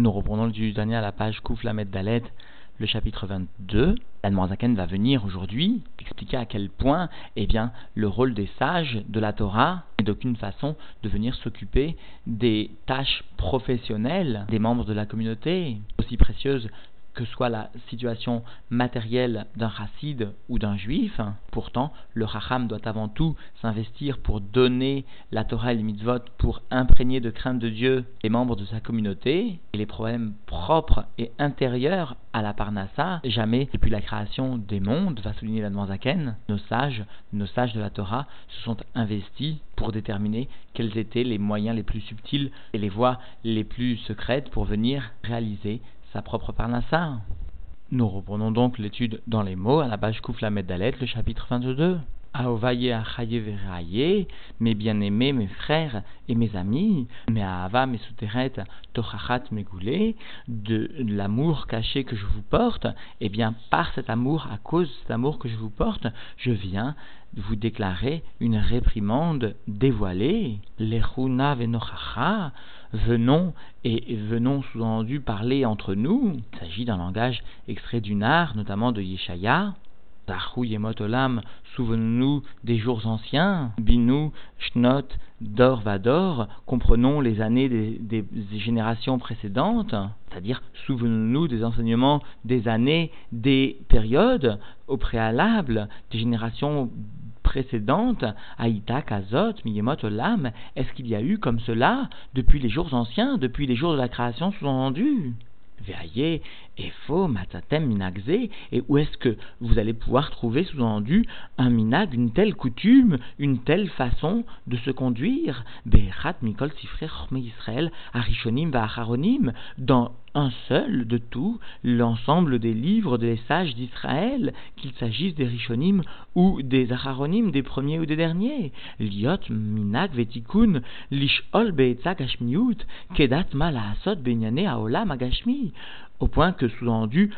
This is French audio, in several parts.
Nous reprenons le dernier à la page Kouf Lamed Dalet, le chapitre 22. L'Admorazaken va venir aujourd'hui expliquer à quel point eh bien, le rôle des sages de la Torah n'est d'aucune façon de venir s'occuper des tâches professionnelles des membres de la communauté, aussi précieuses que soit la situation matérielle d'un racide ou d'un juif, pourtant le racham doit avant tout s'investir pour donner la Torah et les mitzvot, pour imprégner de crainte de Dieu les membres de sa communauté, et les problèmes propres et intérieurs à la parnassa, jamais depuis la création des mondes, va souligner la Zaken, nos sages, nos sages de la Torah se sont investis pour déterminer quels étaient les moyens les plus subtils et les voies les plus secrètes pour venir réaliser sa propre parnassa. Nous reprenons donc l'étude dans les mots à la page Koufla Dalet, le chapitre 22. Aovaye Achaye mes bien-aimés, mes frères et mes amis, mes Ahava, mes souteret, Tochachat, mes goulés, de l'amour caché que je vous porte, et eh bien par cet amour, à cause de cet amour que je vous porte, je viens vous déclarer une réprimande dévoilée. Les Venochacha, venons et venons sous-entendu parler entre nous. Il s'agit d'un langage extrait du art, notamment de Yeshaya. Olam, souvenons-nous des jours anciens. Binu, Shnot, Dor, Vador, comprenons les années des générations précédentes, c'est-à-dire souvenons-nous des enseignements des années, des périodes au préalable, des générations précédente, Aïta, Kazot, Miyemot, Olam, est-ce qu'il y a eu comme cela depuis les jours anciens, depuis les jours de la création sous-entendu Veillez, faux, matatem, minagze, et où est-ce que vous allez pouvoir trouver sous-entendu un minag, une telle coutume, une telle façon de se conduire? Be'echat mikol Israël, arishonim va'acharonim, dans un seul de tout l'ensemble des livres des sages d'Israël, qu'il s'agisse des Rishonim ou des Acharonim, des premiers ou des derniers. Liot minag vetikun lishol be'etzak kedat malaasot benyane aolam agashmi. Au point que, sous-entendu,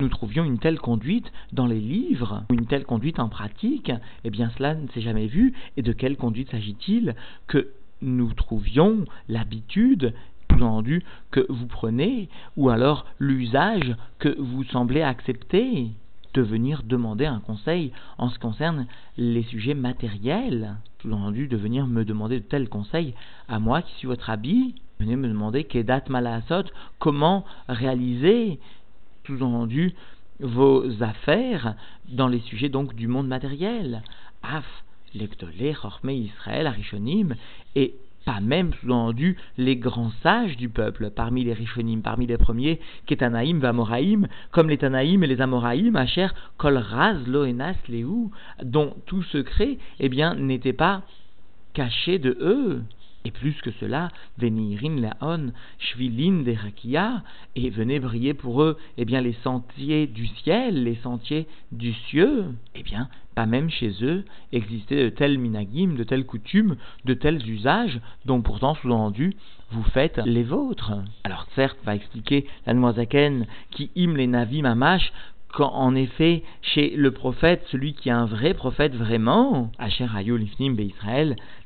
nous trouvions une telle conduite dans les livres, une telle conduite en pratique, eh bien cela ne s'est jamais vu. Et de quelle conduite s'agit-il? Que nous trouvions l'habitude sous-entendu que vous prenez, ou alors l'usage que vous semblez accepter de venir demander un conseil en ce qui concerne les sujets matériels, sous-entendu de venir me demander de tels conseils à moi qui suis votre habit, venez me demander Kedat Malasot, comment réaliser, sous-entendu, vos affaires dans les sujets donc du monde matériel. Af, Lectolé, Chorme Israël, Arishonim, et pas même sous-entendu les grands sages du peuple, parmi les Rishonim, parmi les premiers, Ketanaïm, Vamoraïm, comme les Tanaïm et les Amoraïm, Asher, Kol Raz, Loenas, Léou, dont tout secret, eh bien, n'était pas caché de eux. Et plus que cela, Venirin Laon, Shvilin Derakia, et venez briller pour eux, eh bien, les sentiers du ciel, les sentiers du cieux. Eh bien, pas même chez eux existaient de tels minagim, de telles coutumes, de tels usages, dont pourtant, sous-entendu, vous faites les vôtres. Alors certes, va expliquer la Noazaken qui hime les navim mamash, quand en effet, chez le prophète, celui qui est un vrai prophète vraiment, Asher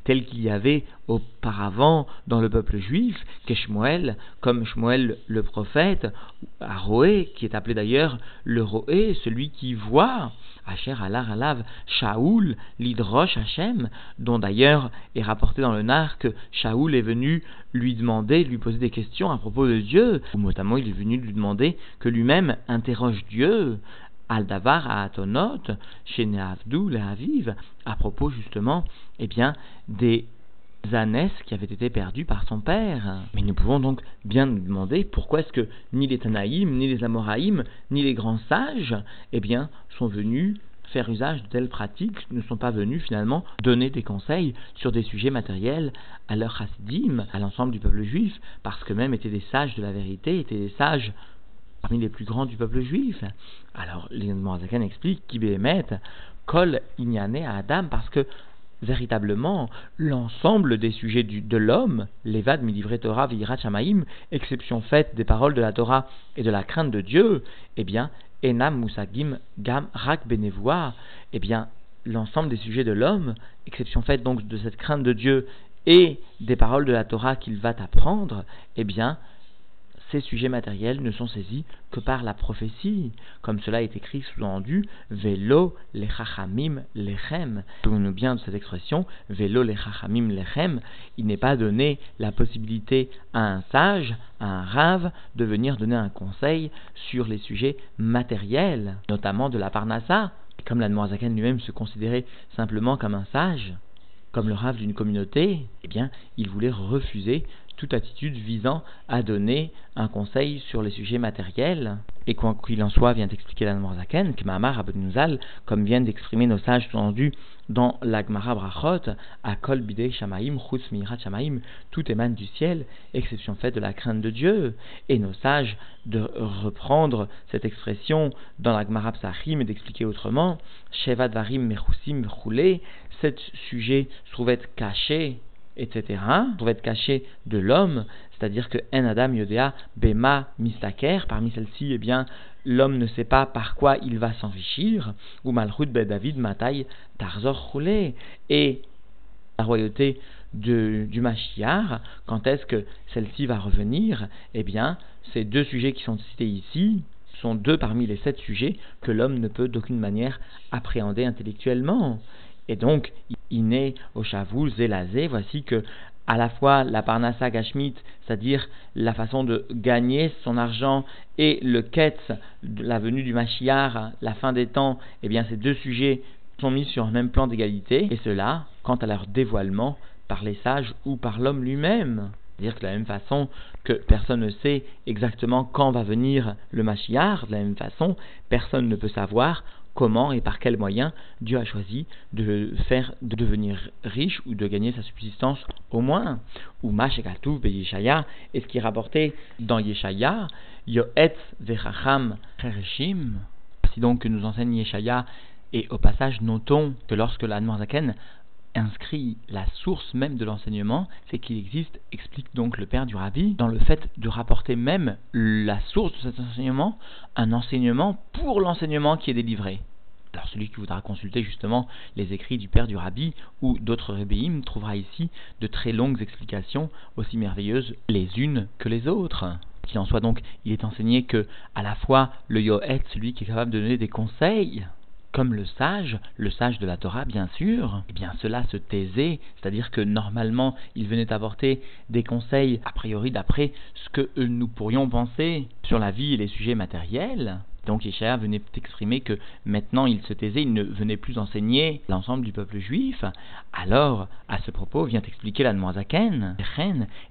tel qu'il y avait auparavant dans le peuple juif, qu'Eshmoel, comme Shmuel le prophète, Aroé, qui est appelé d'ailleurs le Roé, celui qui voit, Asher Alar Alav, Shaoul, l'Hydrosh Hachem, dont d'ailleurs est rapporté dans le Nar que Shaoul est venu lui demander, lui poser des questions à propos de Dieu, ou notamment il est venu lui demander que lui-même interroge Dieu, Aldavar à Atonot, chez Neavdou, Aviv, à propos justement, eh bien, des ânesses qui avaient été perdues par son père. Mais nous pouvons donc bien nous demander pourquoi est-ce que ni les Tanaïm, ni les Amoraïm, ni les grands sages, eh bien, sont venus faire usage de telles pratiques, ne sont pas venus finalement donner des conseils sur des sujets matériels à leur chassidim, à l'ensemble du peuple juif, parce que même étaient des sages de la vérité, étaient des sages parmi les plus grands du peuple juif. Alors, les Moazakan expliquent qu'Ibémet, Kol Inyane à Adam, parce que véritablement l'ensemble des sujets du, de l'homme, l'évad Torah virat shamaim, exception faite des paroles de la Torah et de la crainte de Dieu, eh bien, enam musagim gam rak benevoa, eh bien, l'ensemble des sujets de l'homme, exception faite donc de cette crainte de Dieu et des paroles de la Torah qu'il va apprendre, eh bien, ces sujets matériels ne sont saisis que par la prophétie, comme cela est écrit sous-entendu Velo le chachamim lechem. Souvenons-nous bien de cette expression Velo le chachamim lechem. Il n'est pas donné la possibilité à un sage, à un rave, de venir donner un conseil sur les sujets matériels, notamment de la parnassa. Comme la Noirzaken lui-même se considérait simplement comme un sage, comme le rave d'une communauté, eh bien, il voulait refuser toute attitude visant à donner un conseil sur les sujets matériels. Et quoi qu'il en soit, vient expliquer la Zaken, que Mahamar Nuzal, comme viennent d'exprimer nos sages entendus dans l'Agmara Brachot, à Kol Bidei Shamaim, Chutz Shamaim, tout émane du ciel, exception faite de la crainte de Dieu. Et nos sages de reprendre cette expression dans l'Agmara Psachim et d'expliquer autrement, Shevad Varim Mechusim Roulé, cet sujet se trouvait caché etc., doit être caché de l'homme, c'est-à-dire que En Adam Yodea Bema Mistaker, parmi celles-ci, eh bien, l'homme ne sait pas par quoi il va s'enrichir, ou Malchut Ben David Matai Tarzor Roulé, et la royauté du Mashiach, quand est-ce que celle-ci va revenir? Eh bien, ces deux sujets qui sont cités ici, sont deux parmi les sept sujets que l'homme ne peut d'aucune manière appréhender intellectuellement. Et donc, au Shavu, Zélazé, voici que à la fois la Parnassa Gashmit, c'est-à-dire la façon de gagner son argent, et le Ketz, la venue du Mashiach, la fin des temps, eh bien ces deux sujets sont mis sur un même plan d'égalité, et cela quant à leur dévoilement par les sages ou par l'homme lui-même. C'est-à-dire que de la même façon que personne ne sait exactement quand va venir le Mashiach, de la même façon, personne ne peut savoir comment et par quels moyens Dieu a choisi de faire de devenir riche ou de gagner sa subsistance au moins. Ou Mashekatouv be Yeshaya, et ce qui est rapporté dans Yeshaya, Yoetz vechacham chereshim. Si donc que nous enseigne Yeshaya, et au passage notons que lorsque la Noirzaken inscrit la source même de l'enseignement, c'est qu'il existe, explique donc le père du rabbi, dans le fait de rapporter même la source de cet enseignement, un enseignement pour l'enseignement qui est délivré. Alors celui qui voudra consulter justement les écrits du père du rabbi ou d'autres rébéim trouvera ici de très longues explications aussi merveilleuses les unes que les autres. Qu'il en soit donc, il est enseigné que à la fois le yohet, celui qui est capable de donner des conseils, comme le sage, le sage de la Torah bien sûr, eh bien cela se taisait, c'est-à-dire que normalement il venait apporter des conseils a priori d'après ce que nous pourrions penser sur la vie et les sujets matériels. Donc Yeshaya venait exprimer que maintenant il se taisait, il ne venait plus enseigner l'ensemble du peuple juif. Alors, à ce propos, vient expliquer la Noazaken,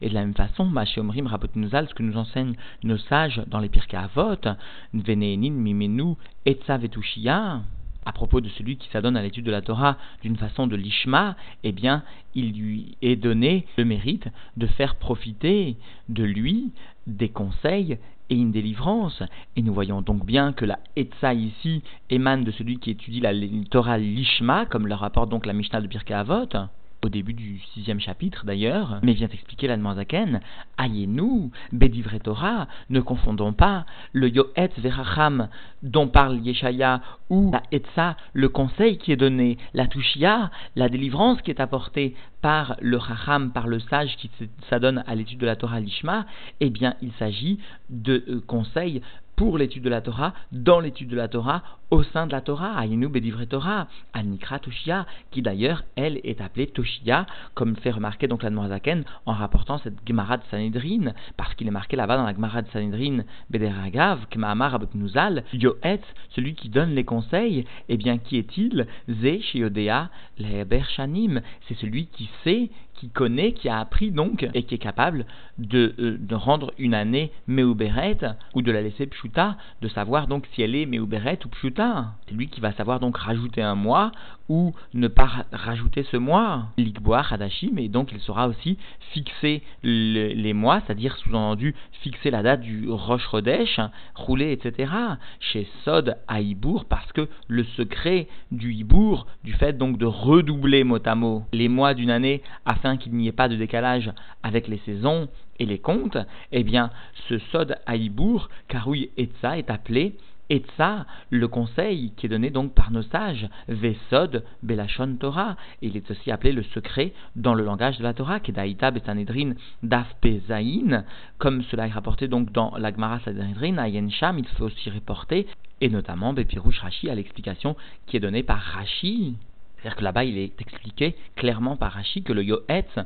et de la même façon, Mashéomrim Rabotinuzal, ce que nous enseignent nos sages dans les Pirkei Avot, Mimenu Etza Vetushia, à propos de celui qui s'adonne à l'étude de la Torah d'une façon de l'ishma, eh bien, il lui est donné le mérite de faire profiter de lui des conseils et une délivrance. Et nous voyons donc bien que la Etza ici émane de celui qui étudie la Torah l'ishma, comme le rapporte donc la Mishnah de Birka Avot au début du sixième chapitre d'ailleurs, mais vient expliquer la Zaken, Ayenu, Bedivre Torah, ne confondons pas le Yoetz Veracham dont parle Yeshaya ou la Etza, le conseil qui est donné, la Tushia, la délivrance qui est apportée par le Chacham, par le sage qui s'adonne à l'étude de la Torah Lishma, eh bien il s'agit de euh, conseils pour l'étude de la Torah, dans l'étude de la Torah, au sein de la Torah, Ayinu Bedivre Torah, Anikra Toshia, qui d'ailleurs, elle, est appelée Toshia, comme fait remarquer donc la Noazaken en rapportant cette Gemara de Sanhedrin, parce qu'il est marqué là-bas dans la Gemara de Sanhedrin, Bederagav, Kmaamar Abotnuzal, Yoetz, celui qui donne les conseils, eh bien, qui est-il? Ze Shiodea Leber Shanim, c'est celui qui sait qui connaît, qui a appris donc, et qui est capable de, euh, rendre une année Meuberet, ou de la laisser Pshuta, de savoir donc si elle est Meuberet ou Pshuta. C'est lui qui va savoir donc rajouter un mois, ou ne pas rajouter ce mois, Likboa, Hadashim, et donc il saura aussi fixer les mois, c'est-à-dire sous-entendu fixer la date du Rosh Rodesh, rouler, etc. Chez Sod à Ibour, parce que le secret du Ibour, du fait donc de redoubler mot à mot les mois d'une année afin qu'il n'y ait pas de décalage avec les saisons et les comptes, eh bien ce Sod à Ibour, Karouy Etza, est appelé Et ça, le conseil qui est donné donc par nos sages, Vesod Belachon Torah, il est aussi appelé le secret dans le langage de la Torah, Kedaïta Besanedrin Daf Pezaïn, comme cela est rapporté donc dans la Gemara Sanedrin, à Yensham, il faut aussi reporter, et notamment Bepirouche Rashi à l'explication qui est donnée par Rashi. C'est-à-dire que là-bas, il est expliqué clairement par Rashi que le Yoetz,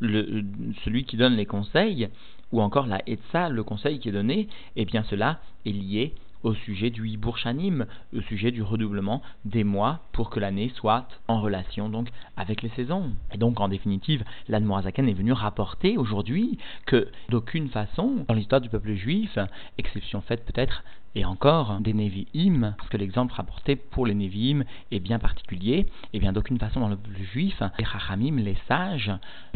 celui qui donne les conseils, ou encore la Etza, le conseil qui est donné, eh bien cela est lié au sujet du Hibour Shanim, au sujet du redoublement des mois pour que l'année soit en relation donc avec les saisons. Et donc en définitive, l'Admorazaken est venu rapporter aujourd'hui que d'aucune façon, dans l'histoire du peuple juif, exception faite peut-être et encore des Nevi'im, parce que l'exemple rapporté pour les Nevi'im est bien particulier, et bien d'aucune façon dans le peuple juif, les Chachamim, les sages,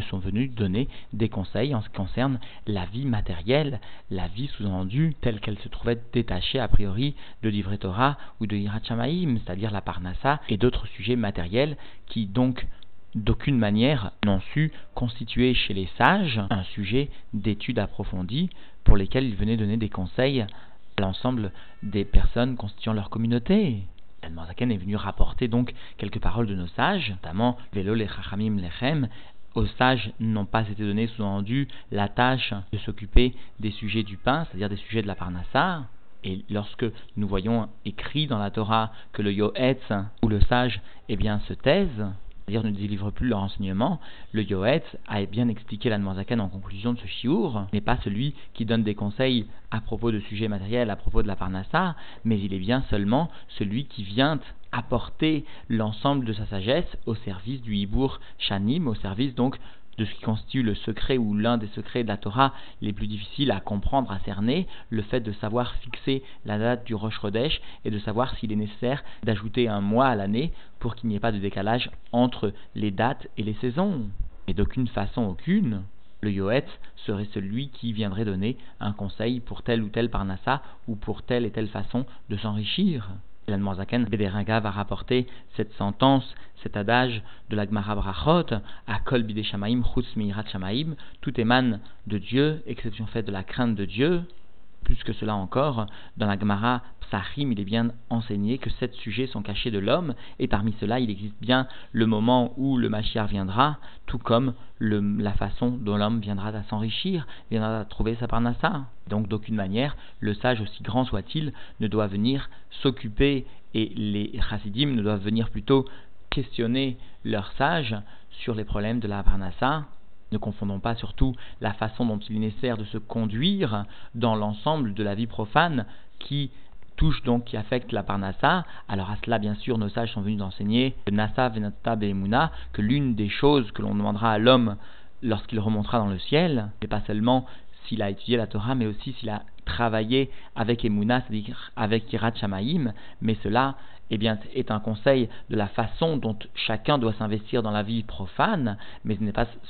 sont venus donner des conseils en ce qui concerne la vie matérielle, la vie sous-endue telle qu'elle se trouvait détachée a priori de l'Ivre Torah ou de Hirachamaim, c'est-à-dire la Parnassa et d'autres sujets matériels qui donc d'aucune manière n'ont su constituer chez les sages un sujet d'étude approfondie pour lesquels ils venaient donner des conseils l'ensemble des personnes constituant leur communauté. El est venu rapporter donc quelques paroles de nos sages, notamment Velo le Chachamim Lechem. Aux sages n'ont pas été donné sous-entendu la tâche de s'occuper des sujets du pain, c'est-à-dire des sujets de la Parnassa. Et lorsque nous voyons écrit dans la Torah que le Yoetz ou le sage eh bien, se taise, c'est-à-dire ne délivre plus leur enseignement, le Yoetz a bien expliqué la en conclusion de ce chiour, n'est pas celui qui donne des conseils à propos de sujets matériels, à propos de la parnassa, mais il est bien seulement celui qui vient apporter l'ensemble de sa sagesse au service du Hibour Shanim, au service donc de ce qui constitue le secret ou l'un des secrets de la Torah les plus difficiles à comprendre, à cerner, le fait de savoir fixer la date du Rosh Chodesh et de savoir s'il est nécessaire d'ajouter un mois à l'année pour qu'il n'y ait pas de décalage entre les dates et les saisons. Et d'aucune façon aucune, le Yoetz serait celui qui viendrait donner un conseil pour telle ou telle parnassa ou pour telle et telle façon de s'enrichir. L'Anmorzaken Bederinga va rapporter cette sentence, cet adage de la Gemara Brachot, à Kol Bide Shamaim, Chutz Shamaim, tout émane de Dieu, exception faite de la crainte de Dieu. Plus que cela encore, dans la Gemara Psachim, il est bien enseigné que sept sujets sont cachés de l'homme, et parmi cela, il existe bien le moment où le Mashiach viendra, tout comme la façon dont l'homme viendra à s'enrichir, viendra à trouver sa parnassa. Donc, d'aucune manière, le sage, aussi grand soit-il, ne doit venir s'occuper, et les chassidim ne doivent venir plutôt questionner leur sage sur les problèmes de la parnassa, ne confondons pas surtout la façon dont il est nécessaire de se conduire dans l'ensemble de la vie profane qui touche donc, qui affecte la parnassa. Alors à cela, bien sûr, nos sages sont venus d'enseigner Nasa Venata Be'emuna, que l'une des choses que l'on demandera à l'homme lorsqu'il remontera dans le ciel, n'est pas seulement s'il a étudié la Torah, mais aussi s'il a travaillé avec Emuna, c'est-à-dire avec Shamaim, mais cela eh bien, est un conseil de la façon dont chacun doit s'investir dans la vie profane, mais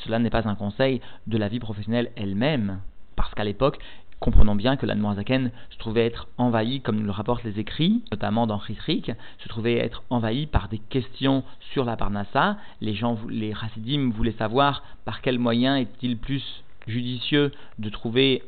cela n'est pas un conseil de la vie professionnelle elle-même. Parce qu'à l'époque, comprenons bien que l'Anmoazaken se trouvait être envahi, comme nous le rapportent les écrits, notamment dans Chitrik, se trouvait être envahi par des questions sur la Parnassa. Les gens, les voulaient savoir par quel moyen est-il plus judicieux de trouver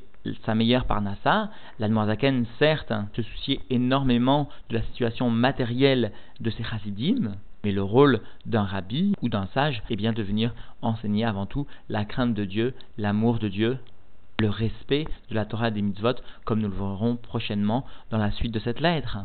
sa meilleure parnassa, l'Admorazaken, certes, se souciait énormément de la situation matérielle de ses chassidim, mais le rôle d'un rabbi ou d'un sage est bien de venir enseigner avant tout la crainte de Dieu, l'amour de Dieu, le respect de la Torah des mitzvot, comme nous le verrons prochainement dans la suite de cette lettre.